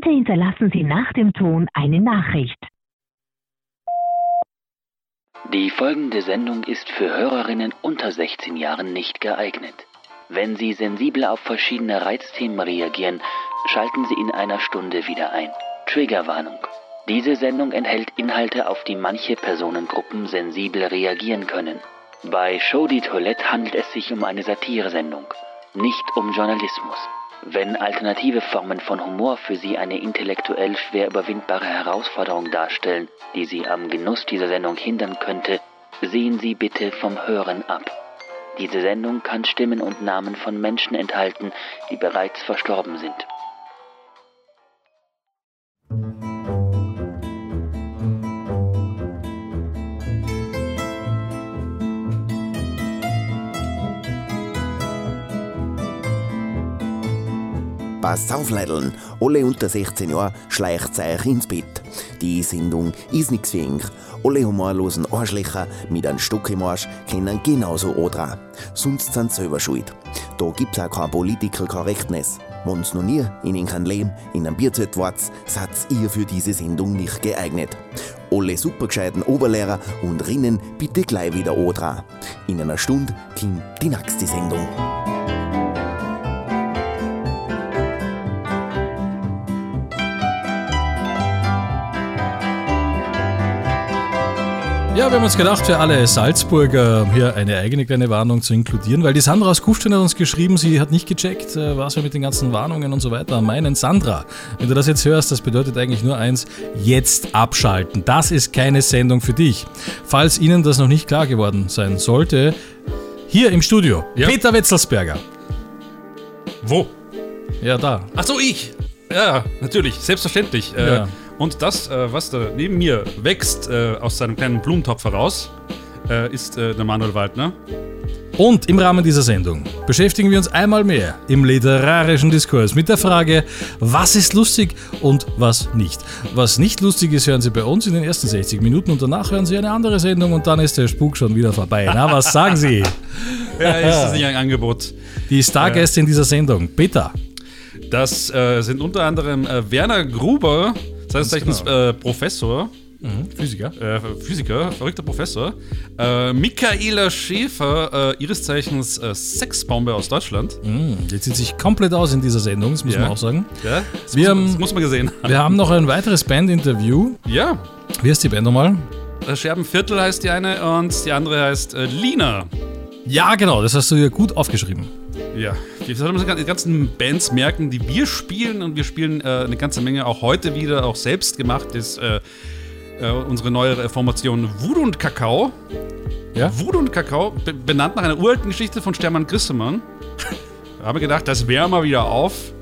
Bitte hinterlassen Sie nach dem Ton eine Nachricht. Die folgende Sendung ist für Hörerinnen unter 16 Jahren nicht geeignet. Wenn Sie sensibel auf verschiedene Reizthemen reagieren, schalten Sie in einer Stunde wieder ein. Triggerwarnung. Diese Sendung enthält Inhalte, auf die manche Personengruppen sensibel reagieren können. Bei Show die Toilette handelt es sich um eine Satiresendung, nicht um Journalismus. Wenn alternative Formen von Humor für Sie eine intellektuell schwer überwindbare Herausforderung darstellen, die Sie am Genuss dieser Sendung hindern könnte, sehen Sie bitte vom Hören ab. Diese Sendung kann Stimmen und Namen von Menschen enthalten, die bereits verstorben sind. Passt auf, Leideln. Alle unter 16 Jahren schleicht euch ins Bett. Die Sendung ist nichts für ihn. Alle humorlosen Arschlöcher mit einem Stock im Arsch können genauso andrehen. Sonst sind sie selber schuld. Da gibt's auch kein Political Correctness. Wenn's noch nie in ihrem Leben in einem Bierzelt wart, seid ihr für diese Sendung nicht geeignet. Alle supergescheiten Oberlehrer und Rinnen bitte gleich wieder andrehen. In einer Stunde kommt die nächste Sendung. Ja, wir haben uns gedacht, für alle Salzburger hier eine eigene kleine Warnung zu inkludieren, weil die Sandra aus Kufstein hat uns geschrieben, sie hat nicht gecheckt, äh, was wir mit den ganzen Warnungen und so weiter meinen. Sandra, wenn du das jetzt hörst, das bedeutet eigentlich nur eins, jetzt abschalten. Das ist keine Sendung für dich. Falls Ihnen das noch nicht klar geworden sein sollte, hier im Studio, Ja. Peter Wetzelsberger. Wo? Ja, da. Ach so, ich. Ja, natürlich, selbstverständlich. Äh, Ja. Und das, äh, was da neben mir wächst äh, aus seinem kleinen Blumentopf heraus, äh, ist äh, der Manuel Waldner. Und im Rahmen dieser Sendung beschäftigen wir uns einmal mehr im literarischen Diskurs mit der Frage, was ist lustig und was nicht. Was nicht lustig ist, hören Sie bei uns in den ersten 60 Minuten und danach hören Sie eine andere Sendung und dann ist der Spuk schon wieder vorbei. Na, was sagen Sie? Ja, ist das nicht ein Angebot? Die Stargäste in dieser Sendung, Peter. Das äh, sind unter anderem äh, Werner Gruber, seines Zeichens äh, Professor, Physiker. äh, Physiker, verrückter Professor. Äh, Michaela Schäfer, äh, ihres Zeichens äh, Sexbombe aus Deutschland. Jetzt sieht sich komplett aus in dieser Sendung, das muss Ja. man auch sagen. Ja, das, Wir muss, haben- das muss man gesehen haben. Wir haben noch ein weiteres Bandinterview. Ja, Wie heißt die Band nochmal? äh, Scherbenviertel heißt die eine und die andere heißt äh, Lina. Ja, genau, das hast du hier gut aufgeschrieben. Ja, wir sollten uns die ganzen Bands merken, die wir spielen und wir spielen äh, eine ganze Menge auch heute wieder, auch selbst gemacht ist äh, äh, unsere neue Formation Voodoo und Kakao. Ja? Voodoo und Kakao, be benannt nach einer uralten Geschichte von Stermann Grissemann. Wir gedacht, das wärmen wir wieder auf.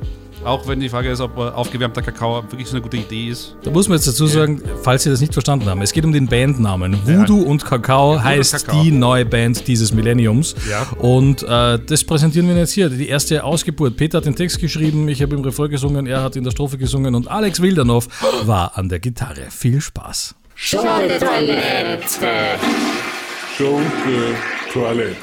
Auch wenn die Frage ist, ob aufgewärmter Kakao wirklich so eine gute Idee ist. Da muss man jetzt dazu sagen, falls Sie das nicht verstanden haben, es geht um den Bandnamen. Voodoo und Kakao heißt Kakao. die neue Band dieses Millenniums. Ja. Und äh, das präsentieren wir jetzt hier. Die erste Ausgeburt. Peter hat den Text geschrieben, ich habe im Refrain gesungen, er hat in der Strophe gesungen und Alex Wildernow war an der Gitarre. Viel Spaß. Schunke Toilette.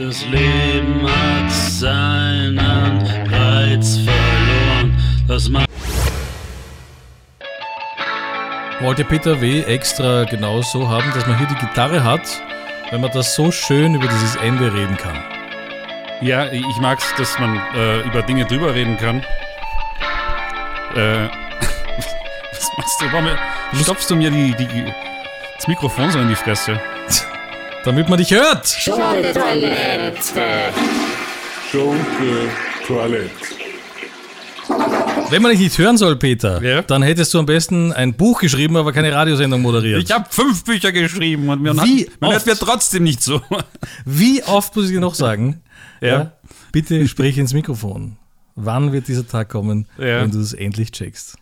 Das Leben hat seinen Reiz verloren. Das macht Wollte Peter W. extra genau so haben, dass man hier die Gitarre hat, wenn man das so schön über dieses Ende reden kann. Ja, ich mag's, dass man äh, über Dinge drüber reden kann. Äh, was machst du? Warum stopfst du mir die, die, das Mikrofon so in die Fresse? Damit man dich hört! Schunke Toilette. Wenn man dich nicht hören soll, Peter, Ja? dann hättest du am besten ein Buch geschrieben, aber keine Radiosendung moderiert. Ich habe fünf Bücher geschrieben und mir Wie hat, man hört mir trotzdem nicht so. Wie oft muss ich dir noch sagen? Ja. Bitte sprich ins Mikrofon. Wann wird dieser Tag kommen, Ja. wenn du es endlich checkst?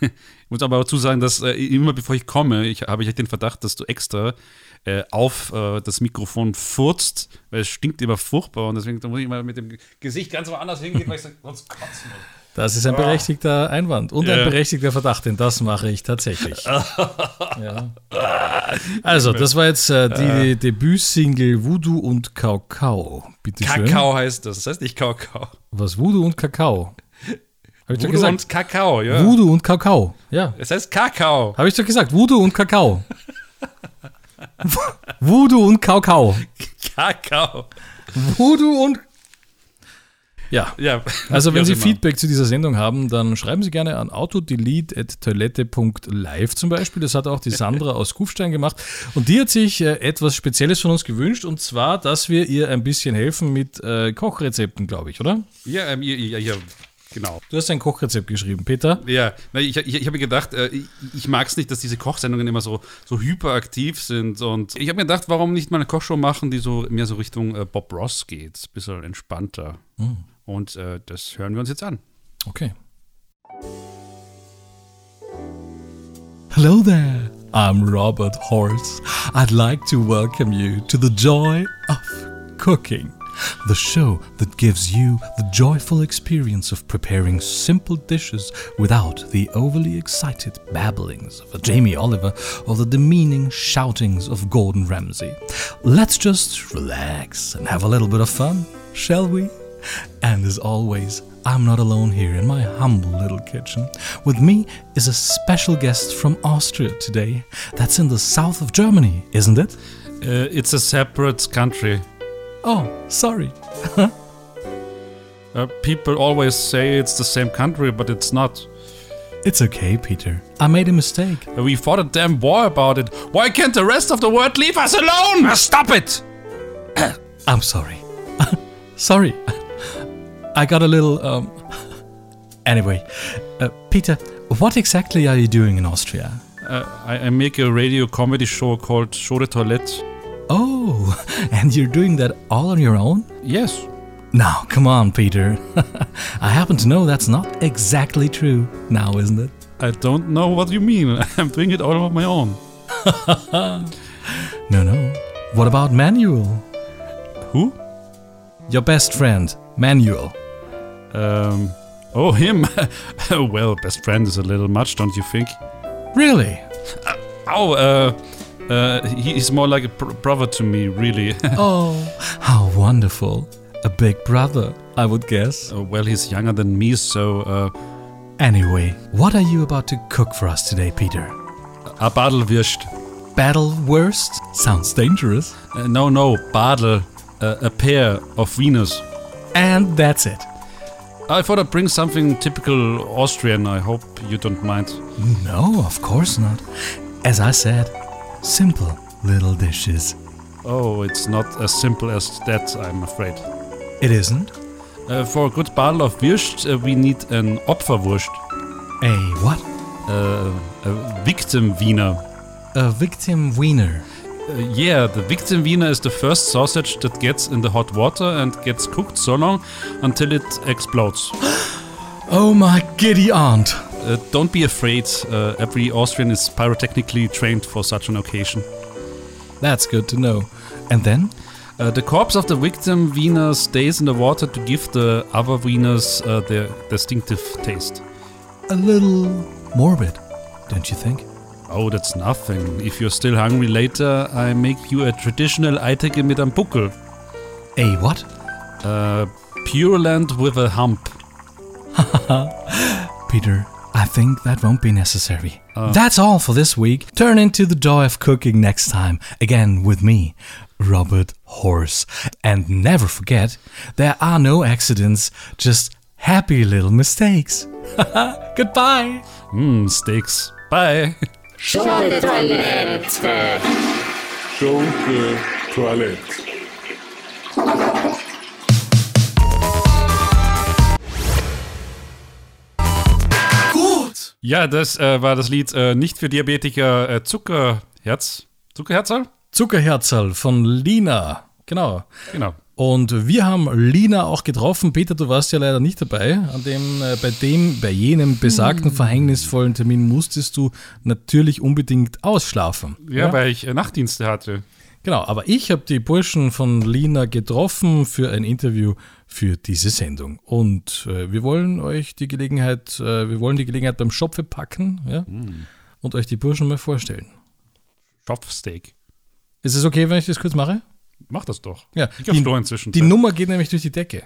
Ich muss aber dazu sagen, dass äh, immer bevor ich komme, ich, habe ich den Verdacht, dass du extra äh, auf äh, das Mikrofon furzt, weil es stinkt immer furchtbar und deswegen muss ich mal mit dem Gesicht ganz woanders hingehen, weil ich sonst kotzen muss. Das ist ein berechtigter Einwand und Ja. ein berechtigter Verdacht, denn das mache ich tatsächlich. ja. Also, das war jetzt äh, die Debütsingle Voodoo und Kakao. Bitte schön. Kakao heißt das. Das heißt nicht Kakao. Was? Voodoo und Kakao? Habe ich doch Voodoo gesagt. und Kakao, ja. Voodoo und Kakao. Ja, Es heißt Kakao. habe ich doch gesagt. Voodoo und Kakao. Voodoo und Kakao. Kakao. Voodoo und. Ja. Ja. Also, wenn Sie immer. Feedback zu dieser Sendung haben, dann schreiben Sie gerne an autodelete.toilette.live zum Beispiel. Das hat auch die Sandra aus Kufstein gemacht. Und die hat sich äh, etwas Spezielles von uns gewünscht. Und zwar, dass wir ihr ein bisschen helfen mit äh, Kochrezepten, glaube ich, oder? Ja, ähm, ja, ja, ja, genau. Du hast ein Kochrezept geschrieben, Peter. Ja, ich, ich, ich habe mir gedacht, äh, ich, mag es nicht, dass diese Kochsendungen immer so, so hyperaktiv sind. Und ich habe mir gedacht, warum nicht mal eine Kochshow machen, die so mehr so Richtung äh, Bob Ross geht. Ein bisschen entspannter. Und äh, das hören wir uns jetzt an. Okay. Hello there. I'm Robert Horse. I'd like to welcome you to the joy of cooking. The show that gives you the joyful experience of preparing simple dishes without the overly excited babblings of Jamie Oliver or the demeaning shoutings of Gordon Ramsay. Let's just relax and have a little bit of fun, shall we? And as always, I'm not alone here in my humble little kitchen. With me is a special guest from Austria today. That's in the south of Germany, isn't it? Uh, it's a separate country. Oh, sorry. Uh, people always say it's the same country, but it's not. It's okay, Peter. I made a mistake. Uh, We fought a damn war about it. Why can't the rest of the world leave us alone? Uh, stop it! I'm sorry. sorry. I got a little, um. Anyway, uh, Peter, what exactly are you doing in Austria? Uh, I, I make a radio comedy show called Show de Toilette. Oh, and you're doing that all on your own? Yes. Now, come on, Peter. I happen to know that's not exactly true now, isn't it? I don't know what you mean. I'm doing it all on my own. No, no. What about Manuel? Who? Your best friend, Manuel. Um. Oh, him. well, best friend is a little much, don't you think? Really? Oh, uh, uh, he- he's more like a pr- brother to me, really. Oh, how wonderful. A big brother, I would guess. Uh, well, he's younger than me, so uh, Anyway, what are you about to cook for us today, Peter? a Badelwurst. Battle worst? Sounds dangerous. Uh, no, no, Badel, uh, a pair of wieners. And that's it. I thought I'd bring something typical Austrian. I hope you don't mind. No, of course not. As I said, simple little dishes. Oh, it's not as simple as that, I'm afraid. It isn't? Uh, for a good Badel of Wurst, uh, we need an Opferwurst, A what? uh, a victim Wiener. A victim wiener. Uh, yeah, the victim Wiener is the first sausage that gets in the hot water and gets cooked so long until it explodes. Oh my giddy aunt. Uh, don't be afraid, uh, every Austrian is pyrotechnically trained for such an occasion. That's good to know. And then? Uh, the corpse of the victim Wiener stays in the water to give the other Wieners uh, their distinctive taste. A little morbid, don't you think? Oh, that's nothing. If you're still hungry later, I make you a traditional Eiteke mit am Buckel. A what? Uh, Pure Land with a hump. Peter, I think that won't be necessary. Oh. That's all for this week. Turn into the joy of cooking next time, again with me, Robert Horse. And never forget, there are no accidents, just happy little mistakes. Goodbye. Mmm, steaks. Bye. Schunke Toilette. Ja, das äh, war das Lied äh, nicht für Diabetiker äh, Zuckerherz. Zuckerherzal? Zuckerherzl von Lina. Genau. Genau. Und wir haben Lina auch getroffen. Peter, du warst ja leider nicht dabei. An dem, äh, bei dem, bei jenem besagten verhängnisvollen Termin musstest du natürlich unbedingt ausschlafen. Ja, weil ich äh, Nachtdienste hatte. Genau, aber ich habe die Burschen von Lina getroffen für ein Interview für diese Sendung. Und äh, wir wollen euch die Gelegenheit, äh, wir wollen die Gelegenheit beim Schopfe packen ja? und euch die Burschen mal vorstellen. Schopfsteak. Ist es okay, wenn ich das kurz mache? Mach das doch. Ja, Ich Stor inzwischen. die Nummer geht nämlich durch die Decke.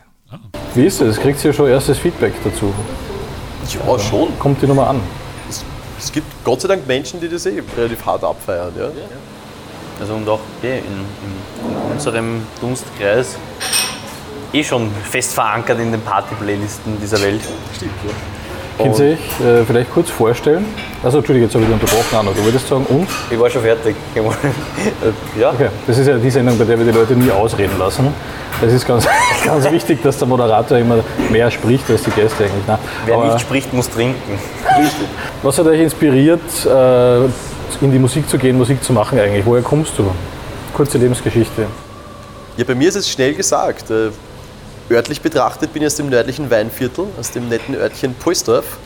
Wie ist es? Kriegt ihr schon erstes Feedback dazu? Ja, schon. Kommt die Nummer an? Es gibt Gott sei Dank Menschen, die das eh relativ hart abfeiern. Ja? Also und auch okay, in, in, in unserem Dunstkreis eh schon fest verankert in den Party-Playlisten dieser Welt. Könnt ihr euch äh, vielleicht kurz vorstellen? Also, Entschuldige, jetzt habe ich dich unterbrochen, Anna. Du wolltest sagen, und? Ich war schon fertig. ja, Okay, das ist ja die Sendung, bei der wir die Leute nie ausreden lassen. Es ist ganz, ganz wichtig, dass der Moderator immer mehr spricht als die Gäste eigentlich. Nein, wer aber nicht spricht, muss trinken. was hat euch inspiriert, äh, in die Musik zu gehen, Musik zu machen eigentlich? Woher kommst du? Kurze Lebensgeschichte. Ja, bei mir ist es schnell gesagt. Äh, örtlich betrachtet bin ich aus dem nördlichen Weinviertel, aus dem netten Örtchen Polsdorf.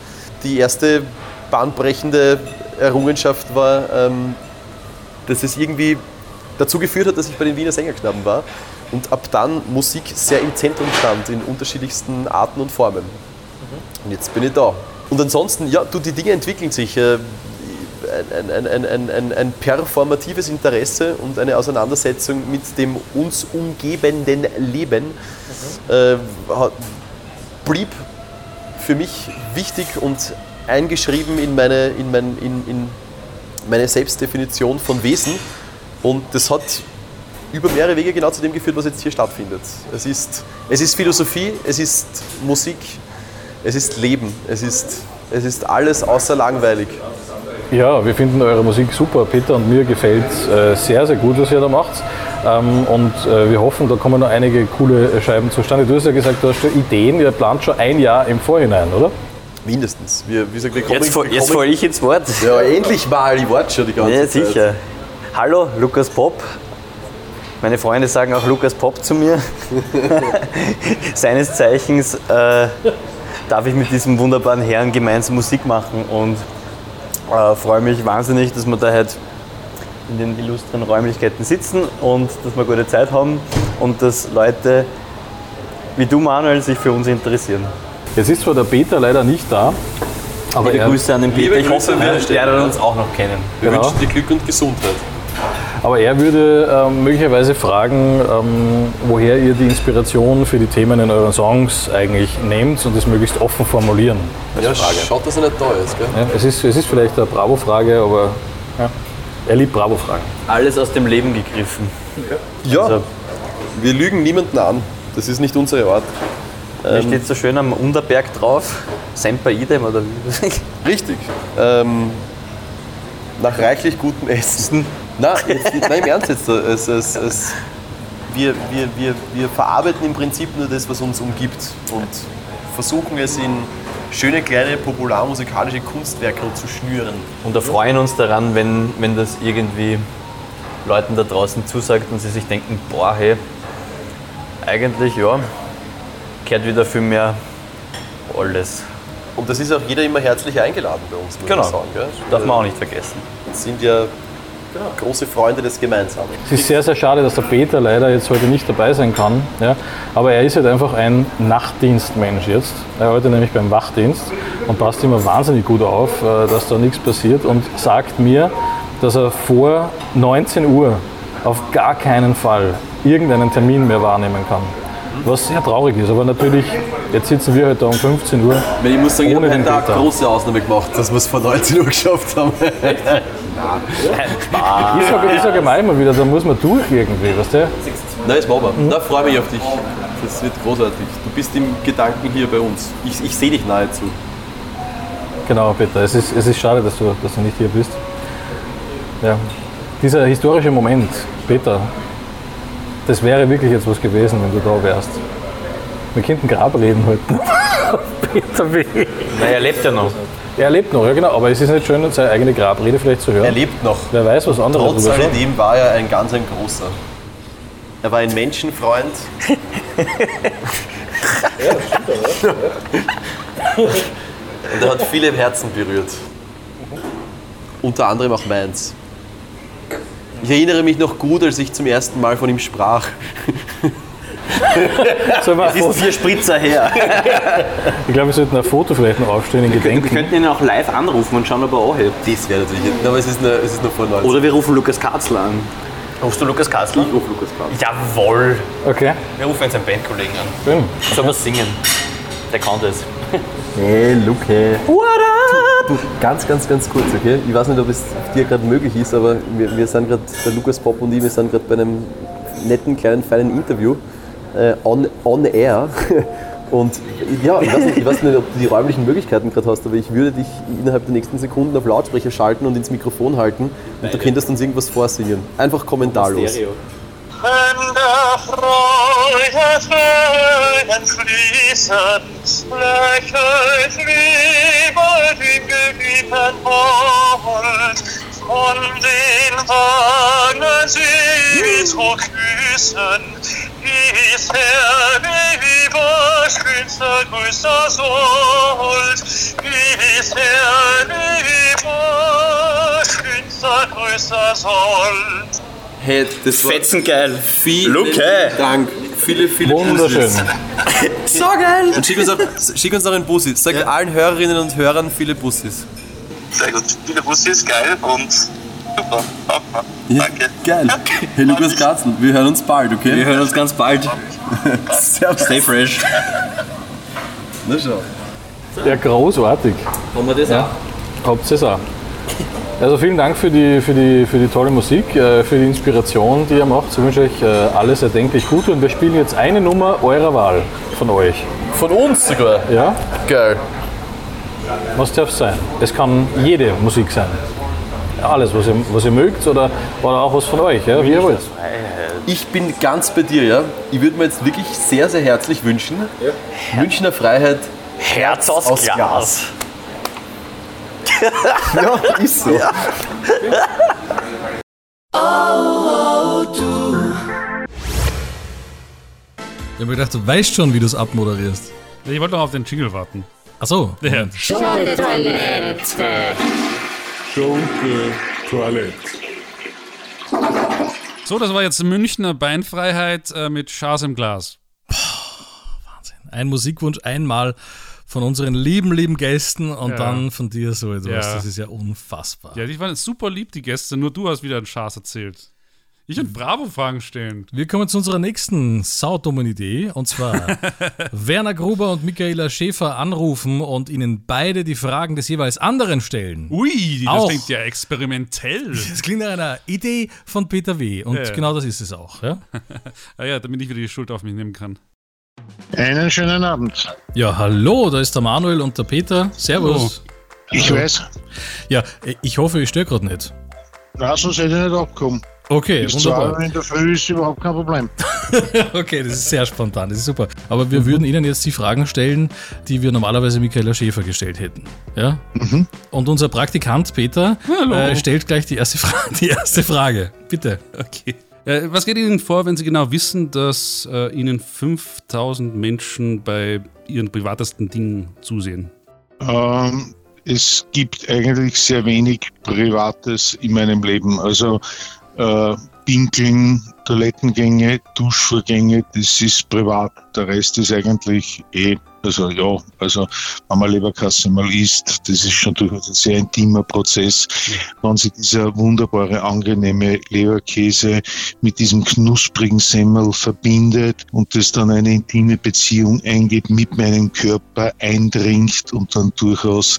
Die erste bahnbrechende Errungenschaft war, ähm, dass es irgendwie dazu geführt hat, dass ich bei den Wiener Sängerknaben war und ab dann Musik sehr im Zentrum stand, in unterschiedlichsten Arten und Formen. Und jetzt bin ich da. Und ansonsten, ja, du, die Dinge entwickeln sich. Äh, ein, ein, ein, ein, ein, performatives Interesse und eine Auseinandersetzung mit dem uns umgebenden Leben äh, hat- blieb für mich wichtig und eingeschrieben in meine, in mein, in, in meine Selbstdefinition von Wesen. Und das hat über mehrere Wege genau zu dem geführt, was jetzt hier stattfindet. Es ist, es ist Philosophie, es ist Musik, es ist Leben, es ist, es ist alles außer langweilig. Ja, wir finden eure Musik super. Peter und mir gefällt äh, sehr, sehr gut, was ihr da macht. Ähm, und äh, wir hoffen, da kommen noch einige coole Scheiben zustande. Du hast ja gesagt, du hast schon Ideen. Ihr plant schon ein Jahr im Vorhinein, oder? Mindestens. Wir, wie gesagt, wir kommen, Jetzt, fall- falle ich ins Wort. Ja, endlich mal, ich warte schon die ganze Ja, Zeit. sicher. Hallo, Lukas Pop. Meine Freunde sagen auch Lukas Pop zu mir. Seines Zeichens äh, darf ich mit diesem wunderbaren Herrn gemeinsam Musik machen und äh, freue mich wahnsinnig, dass wir da heute in den illustren Räumlichkeiten sitzen und dass wir gute Zeit haben und dass Leute wie du, Manuel, sich für uns interessieren. Jetzt ist zwar der Peter leider nicht da, aber Liebe er, Grüße an den Peter. Ich hoffe, wir lernen uns auch noch kennen. Wir Genau. wünschen dir Glück und Gesundheit. Aber er würde ähm, möglicherweise fragen, ähm, woher ihr die Inspiration für die Themen in euren Songs eigentlich nehmt und das möglichst offen formulieren. Ja, schaut, dass er nicht da ist. Gell? Ja, es, ist, es ist vielleicht eine Bravo-Frage, aber ja, er liebt Bravo-Fragen. Alles aus dem Leben gegriffen. Ja, Also- wir lügen niemanden an. Das ist nicht unsere Art. Hier steht so schön am Unterberg drauf, Semper Idem oder wie? Richtig. Ähm, nach reichlich gutem Essen. Nein, jetzt, nein im Ernst jetzt. Es, es, es, wir, wir, wir, wir verarbeiten im Prinzip nur das, was uns umgibt und versuchen es in schöne kleine popularmusikalische Kunstwerke zu schnüren. Und erfreuen uns daran, wenn, wenn das irgendwie Leuten da draußen zusagt und sie sich denken, boah, hey, eigentlich ja, kehrt wieder viel mehr alles. Und das ist auch jeder immer herzlich eingeladen bei uns, muss Genau. man sagen. Gell? Darf man auch nicht vergessen. Sind ja große Freunde des Gemeinsamen. Es ist sehr, sehr schade, dass der Peter leider jetzt heute nicht dabei sein kann. Ja? Aber er ist halt einfach ein Nachtdienstmensch jetzt. Er ist heute nämlich beim Wachdienst und passt immer wahnsinnig gut auf, äh, dass da nichts passiert und sagt mir, dass er vor 19 Uhr auf gar keinen Fall irgendeinen Termin mehr wahrnehmen kann. Was sehr traurig ist, aber natürlich, jetzt sitzen wir heute um 15 Uhr. Ich muss sagen, ich Ohne habe den heute eine Peter. große Ausnahme gemacht, dass wir es vor 19 Uhr geschafft haben. Ich sage ich sag immer immer wieder, da muss man durch irgendwie, weißt du? Nein, das machen wir. Da freue mich auf dich. Das wird großartig. Du bist im Gedanken hier bei uns. Ich, ich sehe dich nahezu. Genau, Peter. Es ist, es ist schade, dass du, dass du nicht hier bist. Ja. Dieser historische Moment, Peter, das wäre wirklich jetzt was gewesen, wenn du da wärst. Wir könnten Grabreden halten. Peter W. Naja, er lebt ja noch. Er lebt noch, ja genau, aber es ist nicht schön, seine eigene Grabrede vielleicht zu hören. Er lebt noch. Wer weiß, was andere Trotz alledem war er ein ganz ein großer. Er war ein Menschenfreund. Und er hat viele Herzen berührt. Unter anderem auch meins. Ich erinnere mich noch gut, als ich zum ersten Mal von ihm sprach. Sollen wir ein Es ist vier Spritzer her. ich glaube, wir sollten ein Foto vielleicht noch aufstellen in Wir Gedenken. könnten ihn auch live anrufen und schauen, ob er anhebt. Das wäre natürlich. Aber es ist nur, es ist nur vor 90. Oder wir rufen Lukas Katzler an. rufst du Lukas Kassler? Ich rufe Lukas Katzler. Jawohl. Okay, Wir rufen jetzt einen Bandkollegen an. schön. Soll wir singen? Der kann das. Hey, Luke. Du, ganz, ganz, ganz kurz, okay? Ich weiß nicht, ob es dir gerade möglich ist, aber wir, wir sind gerade, der Lukas Pop und ich, wir sind gerade bei einem netten, kleinen, feinen Interview äh, on, on air. Und ja, ich weiß, nicht, ich weiß nicht, ob du die räumlichen Möglichkeiten gerade hast, aber ich würde dich innerhalb der nächsten Sekunden auf Lautsprecher schalten und ins Mikrofon halten und du könntest uns irgendwas vorsingen. Einfach kommentarlos. Stereo. Wenn der Freude Tränen fließen, lächelt lieber den geliebten Mond, von den Wangen sie zu küssen, ist der lieber schönster, größter Sold, ist der lieber schönster, größter Sold. Hey, das war Fetzengeil. vielen Luke. Dank. Viele, viele Wunderschön. Bussis. So geil. Und schick uns, auch, schick uns auch einen Bussi. Sag allen Hörerinnen und Hörern viele Bussis. Sehr gut. Viele Bussis, geil und super. Danke. Geil. Hey Lukas Katzel, wir hören uns bald, okay? Wir hören uns ganz bald. Servus. Stay fresh. Na schau. Ja, großartig. Haben wir das Ja. Habt ihr es auch. Also vielen Dank für die, für die, für die tolle Musik, äh, für die Inspiration, die ihr macht. Ich wünsche euch äh, alles erdenklich Gute und wir spielen jetzt eine Nummer eurer Wahl von euch. Von uns sogar. Ja? Geil. Was darf es sein? Es kann jede Musik sein. Alles, was ihr, was ihr mögt oder, oder auch was von euch, ja? wie ihr wollt. Ich bin ganz bei dir, ja. Ich würde mir jetzt wirklich sehr, sehr herzlich wünschen, Münchner Freiheit, Herz aus, Aus Glas. Glas. ja, ist so. Ich habe mir gedacht, du weißt schon, wie du es abmoderierst. Ich wollte noch auf den Jingle warten. Achso. Ja. Schunke Toilette. So, das war jetzt Münchner Beinfreiheit äh, mit Schaas im Glas. Ein Musikwunsch einmal von unseren lieben, lieben Gästen und Ja. dann von dir so etwas. Ja. Das ist ja unfassbar. Ja, die waren super lieb, die Gäste. Nur du hast wieder einen Schaas erzählt. Ich und Bravo-Fragen stellen. Wir kommen zu unserer nächsten saudummen Idee und zwar Werner Gruber und Michaela Schäfer anrufen und ihnen beide die Fragen des jeweils anderen stellen. Ui, das Auch. klingt ja experimentell. Das klingt nach einer Idee von Peter W. Und Ja. genau das ist es auch. Ja, Ah ja, damit ich wieder die Schuld auf mich nehmen kann. Einen schönen Abend. ja hallo, da ist der Manuel und der Peter. Servus. Ich weiß, Ja, ich hoffe, ich störe gerade nicht. na, sonst hätte ich nicht abgekommen. Okay, Bis zwei wunderbar. Uhr in der Früh ist überhaupt kein Problem. Okay, das ist sehr spontan, das ist super. Aber wir würden Ihnen jetzt die Fragen stellen, die wir normalerweise Michaela Schäfer gestellt hätten. Ja? Und unser Praktikant Peter äh, stellt gleich die erste, Fra die erste Frage. Bitte. Okay. Äh, was geht Ihnen vor, wenn Sie genau wissen, dass äh, Ihnen 5000 Menschen bei Ihren privatesten Dingen zusehen? Ähm, es gibt eigentlich sehr wenig Privates in meinem Leben. Also äh, Pinkeln, Toilettengänge, Duschvorgänge, das ist privat. Der Rest ist eigentlich eh, also ja, also wenn man Leberkasse mal isst, das ist schon durchaus ein sehr intimer Prozess. Wenn sich dieser wunderbare, angenehme Leberkäse mit diesem knusprigen Semmel verbindet und das dann eine intime Beziehung eingeht, mit meinem Körper eindringt und dann durchaus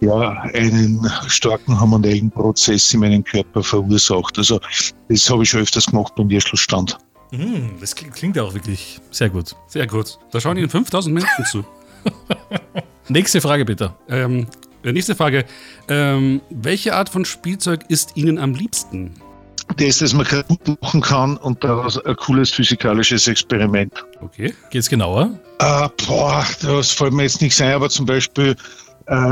ja, einen starken hormonellen Prozess in meinem Körper verursacht. Also das habe ich schon öfters gemacht beim Würstelstand. Hm, das klingt, klingt ja auch wirklich sehr gut. Sehr gut. Da schauen Ihnen 5000 Menschen zu. Nächste Frage bitte. Ähm, äh, nächste Frage. Ähm, welche Art von Spielzeug ist Ihnen am liebsten? Das, das man kaputt machen kann und daraus ein cooles physikalisches Experiment. Okay. Geht's genauer? Äh, boah, das fällt mir jetzt nichts ein, aber zum Beispiel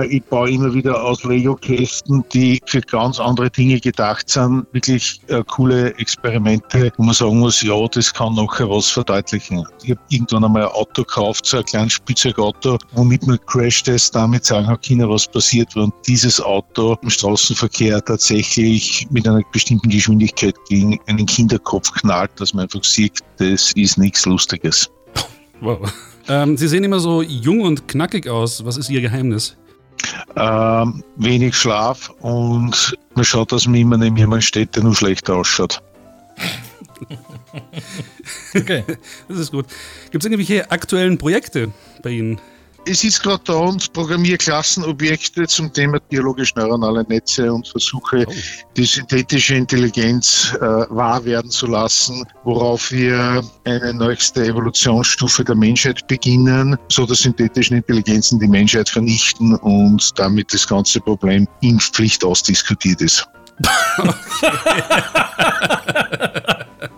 ich baue immer wieder aus Lego-Kästen, die für ganz andere Dinge gedacht sind, wirklich äh, coole Experimente, wo man sagen muss, ja, das kann nachher was verdeutlichen. Ich habe irgendwann einmal ein Auto gekauft, so ein kleines Spielzeugauto, womit man Crash-Test damit sagen kann, was passiert, wenn dieses Auto im Straßenverkehr tatsächlich mit einer bestimmten Geschwindigkeit gegen einen Kinderkopf knallt, dass man einfach sieht, das ist nichts Lustiges. Wow. Ähm, Sie sehen immer so jung und knackig aus. Was ist Ihr Geheimnis? Ähm, wenig Schlaf und man schaut, dass man immer neben jemandem steht, der nur schlechter ausschaut. okay, das ist gut. Gibt es irgendwelche aktuellen Projekte bei Ihnen? Ich sitze gerade da und programmiere Klassenobjekte zum Thema dialogisch-neuronale Netze und versuche, oh. die synthetische Intelligenz äh, wahr werden zu lassen, worauf wir eine nächste Evolutionsstufe der Menschheit beginnen, so dass synthetischen Intelligenzen die Menschheit vernichten und damit das ganze Problem Impfpflicht ausdiskutiert ist.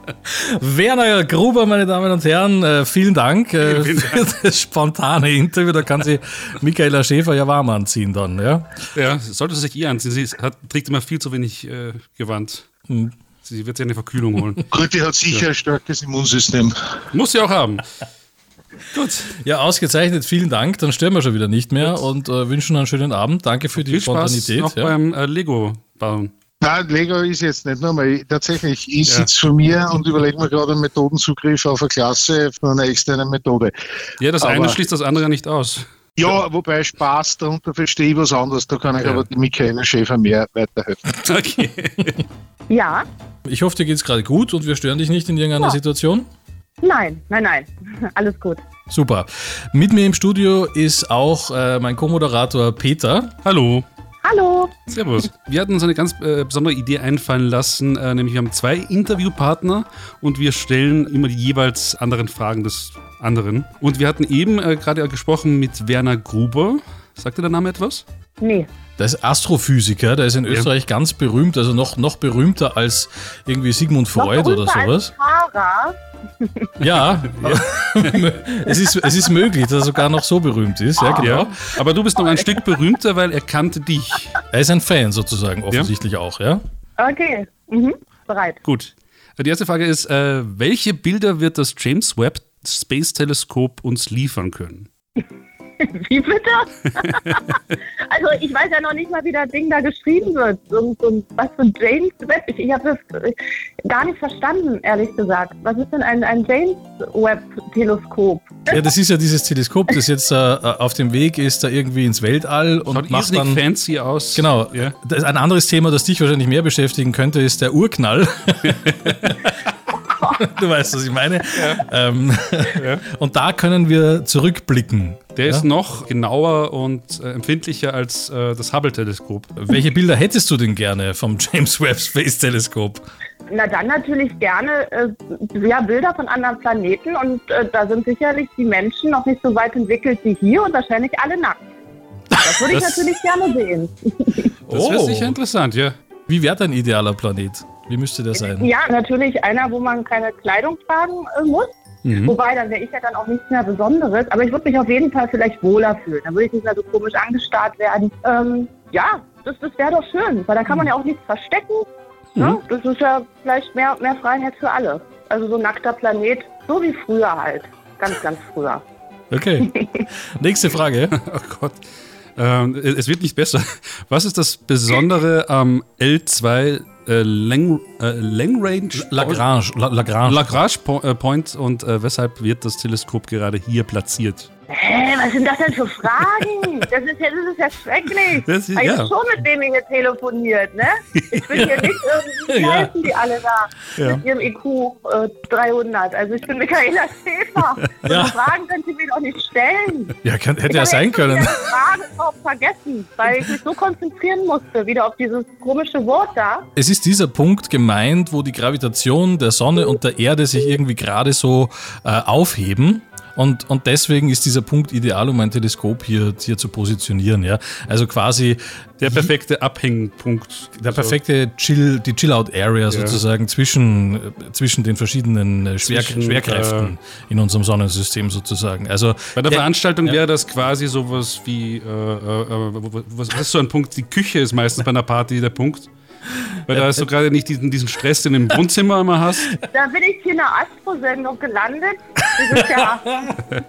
Werner Gruber, meine Damen und Herren, äh, vielen Dank äh, für das spontane Interview. Da kann sie Michaela Schäfer ja warm anziehen dann, ja? Ja, sollte sie sich ihr anziehen. Sie hat, trägt immer viel zu wenig äh, Gewand. Hm. Sie wird sich eine Verkühlung holen. Gut, die hat sicher ja. ein starkes Immunsystem. Muss sie auch haben. Gut. Ja, ausgezeichnet. Vielen Dank. Dann stören wir schon wieder nicht mehr Gut. und äh, wünschen einen schönen Abend. Danke für die Viel Spontanität. Spaß auch ja. beim äh, Lego bauen. Nein, Lego ist jetzt nicht nur mal. Tatsächlich, ich ja. sitze vor mir und überlege mir gerade einen Methodenzugriff auf eine Klasse von einer externen Methode. Ja, das aber, eine schließt das andere nicht aus. Ja, wobei Spaß, darunter verstehe ich was anderes. Da kann ich ja. aber die Michaela Schäfer mehr weiterhelfen. Okay. ja. Ich hoffe, dir geht es gerade gut und wir stören dich nicht in irgendeiner ja. Situation. Nein, nein, nein. Alles gut. Super. Mit mir im Studio ist auch äh, mein Co-Moderator Peter. Hallo. Hallo. Servus. Wir hatten uns eine ganz äh, besondere Idee einfallen lassen, äh, nämlich wir haben zwei Interviewpartner und wir stellen immer die jeweils anderen Fragen des anderen. Und wir hatten eben äh, gerade gesprochen mit Werner Gruber. Sagt dir der Name etwas? Nee. Der ist Astrophysiker, der ist in Österreich ja. ganz berühmt, also noch, noch berühmter als irgendwie Sigmund Freud oder sowas. Als. Ja, ja. es, ist, es ist möglich, dass er sogar noch so berühmt ist. Ja, genau. Ja, aber du bist noch ein Stück berühmter, weil er kannte dich. Er ist ein Fan sozusagen, offensichtlich ja. auch, ja? Okay, mhm. bereit. Gut. Die erste Frage ist, äh, welche Bilder wird das James Webb Space Teleskop uns liefern können? Wie bitte? also ich weiß ja noch nicht mal, wie das Ding da geschrieben wird. Und, und was für ein James Webb. Ich, ich habe das äh, gar nicht verstanden, ehrlich gesagt. Was ist denn ein, ein James Webb-Teleskop? Ja, das ist ja dieses Teleskop, das jetzt äh, auf dem Weg ist, da irgendwie ins Weltall und Schaut macht dann fancy aus. Genau. Ja. ein anderes Thema, das dich wahrscheinlich mehr beschäftigen könnte, ist der Urknall. du weißt, was ich meine. Ja. Ähm, ja. Und da können wir zurückblicken. Der ja? ist noch genauer und äh, empfindlicher als äh, das Hubble-Teleskop. Welche Bilder hättest du denn gerne vom James Webb Space Teleskop? Na dann natürlich gerne äh, ja, Bilder von anderen Planeten und äh, da sind sicherlich die Menschen noch nicht so weit entwickelt wie hier und wahrscheinlich alle nackt. Das würde ich natürlich gerne sehen. Das wäre oh. sicher interessant, ja. Wie wäre dein idealer Planet? Wie müsste der sein? Ja, natürlich einer, wo man keine Kleidung tragen äh, muss. Mhm. Wobei, dann wäre ich ja dann auch nichts mehr Besonderes. Aber ich würde mich auf jeden Fall vielleicht wohler fühlen. Dann würde ich nicht mehr so komisch angestarrt werden. Ähm, ja, das, das wäre doch schön, weil da kann man ja auch nichts verstecken. Ne? Mhm. Ne? Das ist ja vielleicht mehr, mehr Freiheit für alle. Also so ein nackter Planet, so wie früher halt. Ganz, ganz früher. Okay. Nächste Frage. oh Gott. Ähm, es wird nicht besser. Was ist das Besondere am L2 äh, Lang, äh, Langrange Lagrange, Lagrange, Lagrange äh, Point und äh, weshalb wird das Teleskop gerade hier platziert? Hä, was sind das denn für Fragen? Das ist ja, das ist ja schrecklich. Das ist, ja. schon mit wem ihr hier telefoniert, ne? Ich bin hier nicht irgendwie, ja. heißen die alle da ja. mit ihrem IQ äh, 300. Also ich bin Michaela Schäfer. Ja. Fragen könnt ihr mir doch nicht stellen. Ja, kann, hätte ja sein können. Ich habe die Frage überhaupt vergessen, weil ich mich so konzentrieren musste, wieder auf dieses komische Wort da. Es ist dieser Punkt gemeint, wo die Gravitation der Sonne und der Erde sich irgendwie gerade so äh, aufheben Und, und deswegen ist dieser Punkt ideal, um ein Teleskop hier, hier zu positionieren. Ja? Also quasi der perfekte Abhängpunkt. Der perfekte Chill, die Chill-Out-Area sozusagen zwischen, äh, zwischen den verschiedenen äh, Schwer, Zwischen, Schwerkräften in unserem Sonnensystem sozusagen. Also Bei der der- Veranstaltung ja. wäre das quasi sowas wie, äh, äh, äh, was, was ist so ein Punkt? Die Küche ist meistens bei einer Party der Punkt. Weil da hast du gerade nicht diesen, diesen Stress, den du im Wohnzimmer immer hast. Da bin ich hier in der Astro-Sendung gelandet. Das ist ja,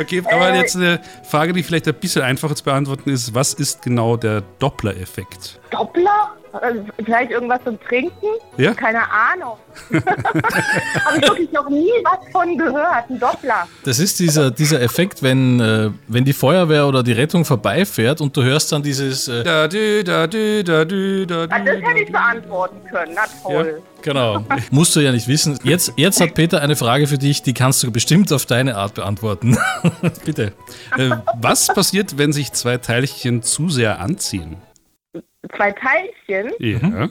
Okay, aber Äh, jetzt eine Frage, die vielleicht ein bisschen einfacher zu beantworten ist: Was ist genau der Doppler-Effekt? Doppler? Äh, Vielleicht irgendwas zum Trinken? Ja? Keine Ahnung. Habe ich wirklich noch nie was von gehört. Ein Doppler. Das ist dieser, dieser Effekt, wenn, äh, wenn die Feuerwehr oder die Rettung vorbeifährt und du hörst dann dieses. Äh, Da, dü, da, dü, da, dü, da, Ah, das hätte ich beantworten können. Na toll. Genau. Musst du ja nicht wissen. Jetzt, jetzt hat Peter eine Frage für dich, die kannst du bestimmt auf deine Art beantworten. Bitte. Äh, was passiert, wenn sich zwei Teilchen zu sehr anziehen? Zwei Teilchen. Ja.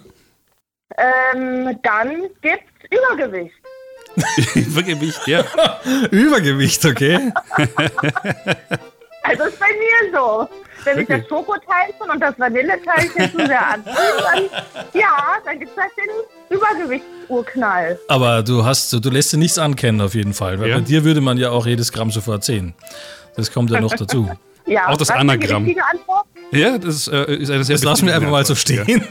Ähm, dann gibt's Übergewicht. Übergewicht, ja. Übergewicht, okay. Also ist bei mir so. Wenn sich das Schokoteilchen und das Vanilleteilchen zu sehr anziehen, dann, ja, dann gibt's halt den Übergewichtsurknall. Aber du hast, du lässt dir nichts ankennen auf jeden Fall. Weil Ja. bei dir würde man ja auch jedes Gramm sofort sehen. Das kommt ja noch dazu. Ja, Auch das was ist die Anagramm. richtige Antwort? Ja, das äh, ist eine sehr Das lassen wir einfach mal so stehen.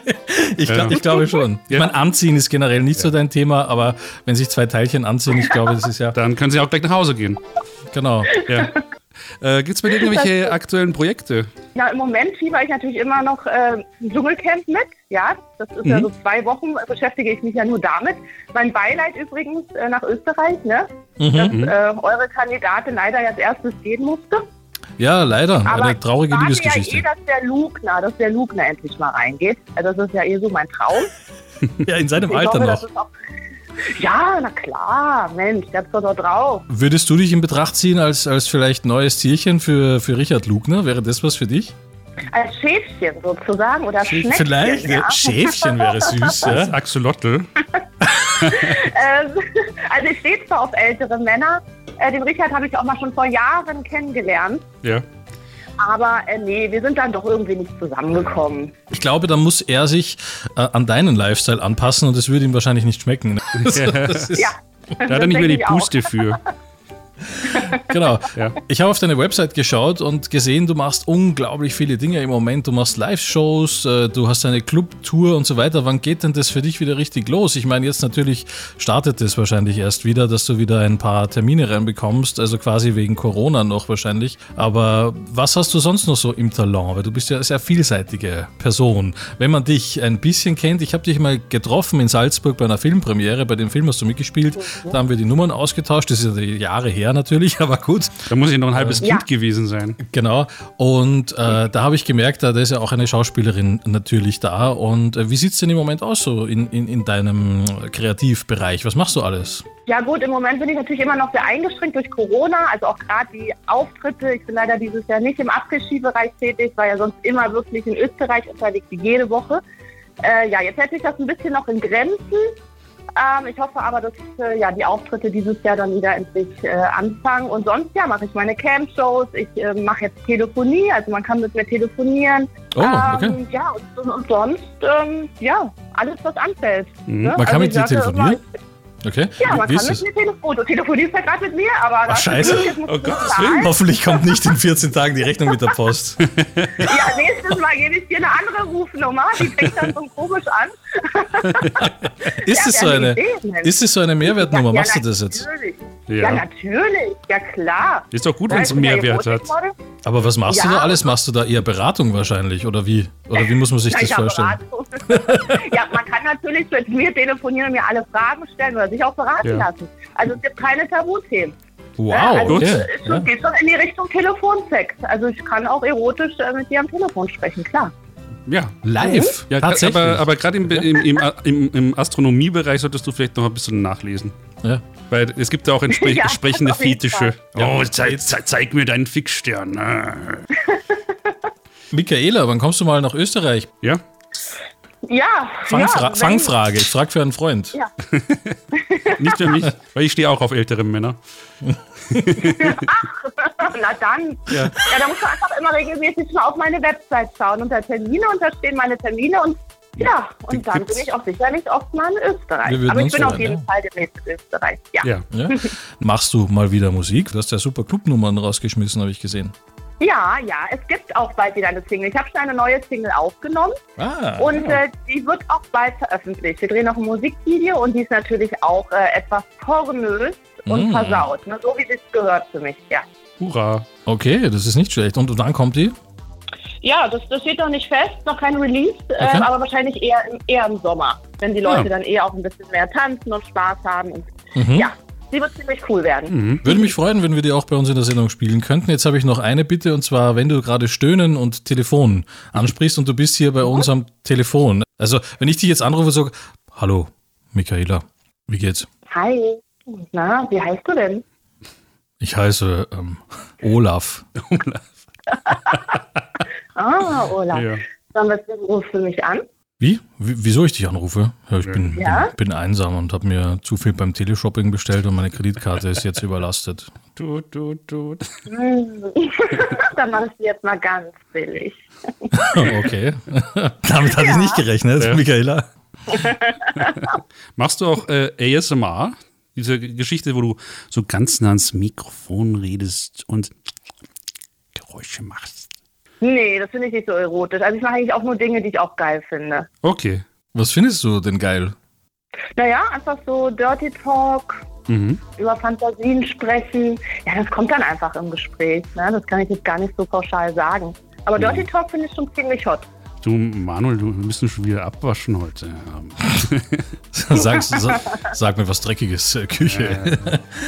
ich, Ja. glaub, ich glaube schon. Ich Ja. meine, Anziehen ist generell nicht so dein Thema, aber wenn sich zwei Teilchen anziehen, ich glaube, das ist ja. Dann können sie auch gleich nach Hause gehen. Genau. Ja. Äh, Gibt es bei dir irgendwelche aktuellen Projekte? Ja, im Moment fieber ich natürlich immer noch äh, Dschungelcamp mit. Ja, das ist ja Mhm. so zwei Wochen äh, beschäftige ich mich ja nur damit. Mein Beileid übrigens äh, nach Österreich, ne? Mhm. Dass Mhm. äh, eure Kandidatin leider als erstes gehen musste. Ja, leider. Aber eine traurige ich Liebesgeschichte. ja eh, dass der Lugner, dass der Lugner endlich mal reingeht. Also das ist ja eh so mein Traum. Ja, in seinem Ich Alter hoffe, noch. Ja, na klar, Mensch, der hat's doch da drauf. Würdest du dich in Betracht ziehen als, als vielleicht neues Tierchen für, für Richard Lugner? Wäre das was für dich? Als Schäfchen sozusagen oder Schneckchen. Vielleicht. ja. Ja. Schäfchen wäre süß, ja. Axolotl. Ähm, also ich stehe zwar auf ältere Männer, äh, den Richard habe ich auch mal schon vor Jahren kennengelernt, Ja. Aber äh, nee, wir sind dann doch irgendwie nicht zusammengekommen. Ich glaube, da muss er sich äh, an deinen Lifestyle anpassen und es würde ihm wahrscheinlich nicht schmecken. Das ist- Ja. Da hat er nicht mehr die. Puste für. Genau. Ja. Ich habe auf deine Website geschaut und gesehen, du machst unglaublich viele Dinge im Moment. Du machst Live-Shows, äh, du hast eine Club-Tour und so weiter. Wann geht denn das für dich wieder richtig los? Ich meine, jetzt natürlich startet es wahrscheinlich erst wieder, dass du wieder ein paar Termine reinbekommst, also quasi wegen Corona noch wahrscheinlich. Aber was hast du sonst noch so im Talent? Weil du bist ja eine sehr vielseitige Person. Wenn man dich ein bisschen kennt, ich habe dich mal getroffen in Salzburg bei einer Filmpremiere, bei dem Film hast du mitgespielt. Da haben wir die Nummern ausgetauscht. Das ist ja Jahre her natürlich, aber gut. Da muss ich noch ein halbes Ja. Kind gewesen sein. Genau. Und äh, da habe ich gemerkt, da ist ja auch eine Schauspielerin natürlich da. Und äh, wie sieht es denn im Moment aus so in, in, in deinem Kreativbereich? Was machst du alles? Ja gut, im Moment bin ich natürlich immer noch sehr eingeschränkt durch Corona, also auch gerade die Auftritte. Ich bin leider dieses Jahr nicht im Après-Ski-Bereich tätig, war ja sonst immer wirklich in Österreich unterwegs, wie jede Woche. Äh, ja, jetzt hätte ich das ein bisschen noch in Grenzen. Ähm, ich hoffe aber, dass äh, ja, die Auftritte dieses Jahr dann wieder endlich äh, anfangen. Und sonst ja, mache ich meine Camp-Shows. Ich äh, mache jetzt Telefonie, also man kann mit mir telefonieren. Oh, okay. Ähm, ja, und, und sonst, ähm, ja, alles, was anfällt. Mhm. ne? Man kann Also mit dir telefonieren? immer, Okay. ja, man Wie kann mit mir telefonieren. Du telefonierst ja gerade mit mir, aber Ach, das scheiße. Oh Gottes zahlen. Hoffentlich kommt nicht in 14 Tagen die Rechnung mit der Post. Ja, nächstes Mal gebe ich dir eine andere Rufnummer, die fängt dann so komisch an. Ist Ja, es so eine, ist es so eine Mehrwertnummer? Ja, Machst du das jetzt? natürlich. Ja. Ja. natürlich, ja klar. Ist doch gut, wenn es ja Mehrwert hat. Aber was machst du da alles? Machst du da eher Beratung wahrscheinlich? Oder wie? Oder wie muss man sich das vorstellen? Ja, man kann natürlich mit mir telefonieren und mir alle Fragen stellen oder sich auch beraten lassen. Also es gibt keine Tabuthemen. Wow, also gut. es schon, geht schon in die Richtung Telefonsex. Also ich kann auch erotisch äh, mit dir am Telefon sprechen, klar. Ja. Live? Ja, Tatsächlich. aber, aber gerade im, im, im, im, im Astronomiebereich solltest du vielleicht noch ein bisschen nachlesen. ja. Weil es gibt ja auch entspre Ja, entsprechende Fetische. Oh, zeig, zeig, zeig mir deinen Fixstern. Ah. Michaela, wann kommst du mal nach Österreich? Ja? Ja, Fangfra ja, Fangfrage, ich frage für einen Freund. Ja. Nicht für mich, weil ich stehe auch auf ältere Männer. Na dann. Ja. Ja. da muss man einfach immer regelmäßig mal auf meine Website schauen unter Termine und da stehen meine Termine und ja, und dann bin ich auch sicherlich oft mal in Österreich. Aber ich bin auf jeden ja. Fall demnächst in Österreich. Ja. Ja. Machst du mal wieder Musik? Du hast ja super Clubnummern rausgeschmissen, habe ich gesehen. Ja, ja, es gibt auch bald wieder eine Single. Ich habe schon eine neue Single aufgenommen Ah, und ja. äh, die wird auch bald veröffentlicht. Wir drehen noch ein Musikvideo und die ist natürlich auch äh, etwas pornös und Mm. versaut. Ne? So wie es gehört für mich, ja. Hurra. Okay, das ist nicht schlecht. Und wann kommt die? Ja, das, das steht noch nicht fest, noch kein Release, Okay. äh, aber wahrscheinlich eher im, eher im Sommer, wenn die Leute Ja. dann eher auch ein bisschen mehr tanzen und Spaß haben. Und, Mhm. Ja, sie wird ziemlich cool werden. Würde mich freuen, wenn wir die auch bei uns in der Sendung spielen könnten. Jetzt habe ich noch eine Bitte und zwar, wenn du gerade Stöhnen und Telefon ansprichst und du bist hier bei uns am Telefon. Also, wenn ich dich jetzt anrufe und sage, hallo, Michaela, wie geht's? Hi, na, wie heißt du denn? Ich heiße ähm, Olaf. Ah, Olaf. Ja. Dann was rufst du mich an? Wie? Wie- Wieso ich dich anrufe? Ja, ich bin, Ja? bin, bin einsam und habe mir zu viel beim Teleshopping bestellt und meine Kreditkarte ist jetzt überlastet. Tut, tut, tut. Dann mach ich sie jetzt mal ganz billig. Okay. Damit hatte ich nicht gerechnet, Ja. Michaela. Machst du auch äh, ASMR? Diese Geschichte, wo du so ganz nah ans Mikrofon redest und Geräusche machst. Nee, das finde ich nicht so erotisch. Also ich mache eigentlich auch nur Dinge, die ich auch geil finde. Okay. Was findest du denn geil? Naja, einfach so Dirty Talk, Mhm. über Fantasien sprechen. Ja, das kommt dann einfach im Gespräch. Ne? Das kann ich jetzt gar nicht so pauschal sagen. Aber Dirty Talk finde ich schon ziemlich hot. Du, Manuel, du wir müssen schon wieder abwaschen heute. sag, sag, sag mir was Dreckiges, äh, Küche.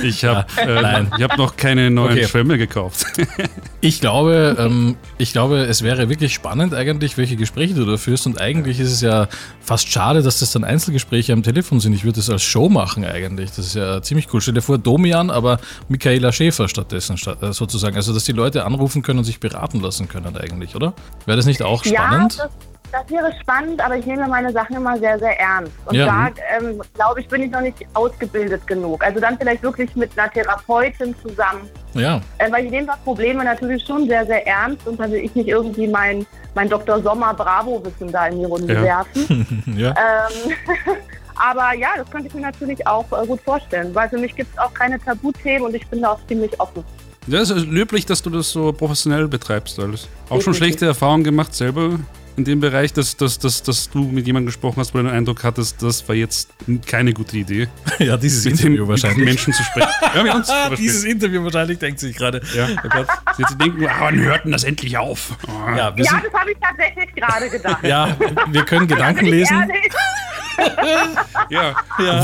Ich habe Ja, äh, hab noch keine neuen Okay. Schwämme gekauft. Ich glaube, ähm, ich glaube, es wäre wirklich spannend eigentlich, welche Gespräche du da führst. Und eigentlich ist es ja fast schade, dass das dann Einzelgespräche am Telefon sind. Ich würde das als Show machen eigentlich. Das ist ja ziemlich cool. Stell dir vor, Domian, aber Michaela Schäfer stattdessen statt, äh, sozusagen. Also, dass die Leute anrufen können und sich beraten lassen können eigentlich, oder? Wäre das nicht auch spannend? Ja, das, wäre spannend, aber ich nehme meine Sachen immer sehr, sehr ernst. Und Ja. da, ähm, glaube ich, bin ich noch nicht ausgebildet genug. Also dann vielleicht wirklich mit einer Therapeutin zusammen. Ja. Äh, weil ich nehme das Probleme natürlich schon sehr, sehr ernst und dann will ich nicht irgendwie mein, mein Dr. Sommer Bravo-Wissen da in die Runde Ja. werfen. ja. Ähm, aber ja, das könnte ich mir natürlich auch äh, gut vorstellen, weil für mich gibt es auch keine Tabuthemen und ich bin da auch ziemlich offen. Ja, es ist löblich, dass du das so professionell betreibst alles. Auch schon Definitiv. schlechte Erfahrungen gemacht selber in dem Bereich, dass, dass, dass, dass du mit jemandem gesprochen hast, wo du den Eindruck hattest, das war jetzt keine gute Idee. Ja, dieses mit Interview den, wahrscheinlich. Mit Menschen zu sprechen. Ja. Dieses Interview wahrscheinlich denkt sich gerade. Ja. Oh Gott. Jetzt denken, ah, wann hört denn das endlich auf? Ja, Ja, das habe ich tatsächlich gerade gedacht. ja, wir können Gedanken Bin ich lesen. ehrlich? Ja.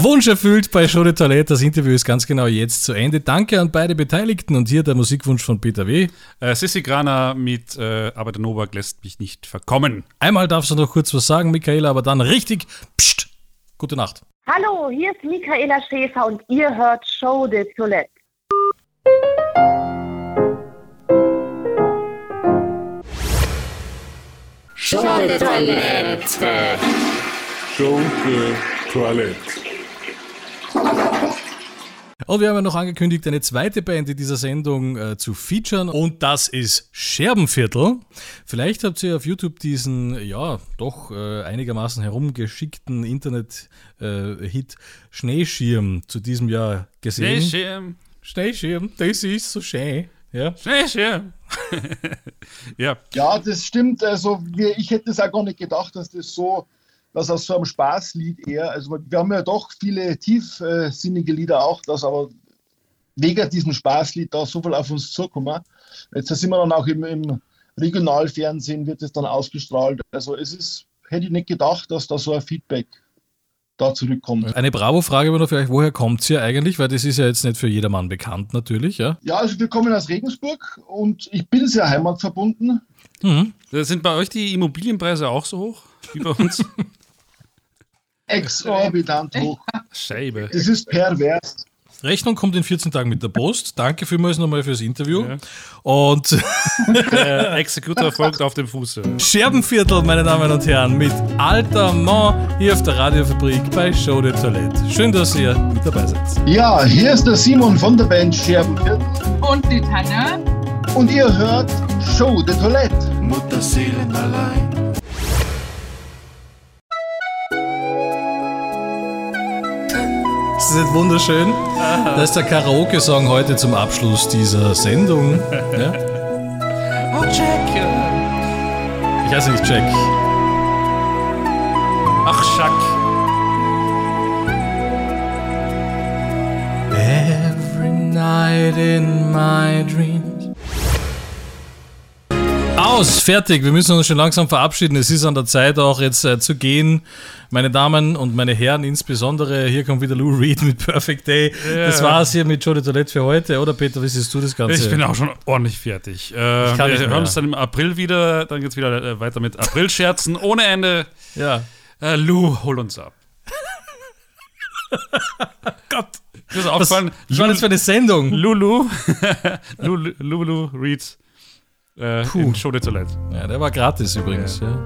Wunsch erfüllt bei Show de Toilette. Das Interview ist ganz genau jetzt zu Ende. Danke an beide Beteiligten und hier der Musikwunsch von Peter W. Äh, Sissi Grana mit äh, Aber der Novak lässt mich nicht verkommen. Einmal darfst du noch kurz was sagen, Michaela, aber dann richtig. Psst. Gute Nacht. Hallo, hier ist Michaela Schäfer und ihr hört Show de Toilette. Show de Toilette. De Toilette. Und wir haben ja noch angekündigt, eine zweite Band in dieser Sendung äh, zu featuren und das ist Scherbenviertel. Vielleicht habt ihr auf YouTube diesen, ja, doch äh, einigermaßen herumgeschickten Internet-Hit Schneeschirm zu diesem Jahr gesehen. Schneeschirm. Schneeschirm, das ist so schön. Ja. Schneeschirm. ja. Ja, das stimmt. Also wir, ich hätte es auch gar nicht gedacht, dass das so, dass aus so einem Spaßlied eher, also wir haben ja doch viele tiefsinnige Lieder auch, dass aber wegen diesem Spaßlied da so viel auf uns zukommen. Jetzt sind wir dann auch im, im Regionalfernsehen, wird es dann ausgestrahlt. Also es ist, hätte ich nicht gedacht, dass da so ein Feedback da zurückkommt. Eine Bravo-Frage aber noch für euch, woher kommt ihr eigentlich? Weil das ist ja jetzt nicht für jedermann bekannt natürlich, ja? Ja, also wir kommen aus Regensburg und ich bin sehr heimatverbunden. Mhm. Sind bei euch die Immobilienpreise auch so hoch wie bei uns? Exorbitant hoch. Scheibe. Das ist pervers. Rechnung kommt in 14 Tagen mit der Post. Danke vielmals nochmal fürs Interview. Und Der Executor folgt auf dem Fuße. Scherbenviertel, meine Damen und Herren, mit Alter Mann hier auf der Radiofabrik bei Show de Toilette. Schön, dass ihr mit dabei seid. Ja, hier ist der Simon von der Band Scherbenviertel Und die Tanne. und ihr hört Show de Toilette. Mutterseelen allein. Das ist nicht wunderschön. Das ist der Karaoke-Song heute zum Abschluss dieser Sendung. Ja? Oh, Jack. Ich heiße nicht Jack. Ach, Schack. Every night in my dreams. Aus, fertig. Wir müssen uns schon langsam verabschieden. Es ist an der Zeit auch jetzt äh, zu gehen. Meine Damen und meine Herren, insbesondere, hier kommt wieder Lou Reed mit Perfect Day. Ja. Das war's hier mit Joe de Toilette für heute, oder Peter? Wie siehst du das Ganze? Ich bin auch schon ordentlich fertig. Äh, Ich kann wir hören uns dann im April wieder. Dann geht's wieder äh, weiter mit Aprilscherzen ohne Ende. Ja. Äh, Lou, hol uns ab. Gott. Das ist aufgefallen. Was war das für eine Sendung? Lulu. Lulu, Lulu Reed. Äh, Puh. in Show de Toilette. Ja, der war gratis übrigens. Ja.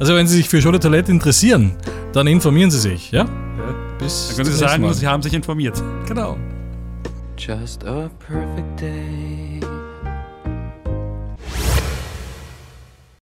Also, wenn Sie sich für Show de Toilette interessieren, dann informieren Sie sich, ja? Bis Dann können Sie sagen, Mal. Sie haben sich informiert. Genau. Just a perfect day.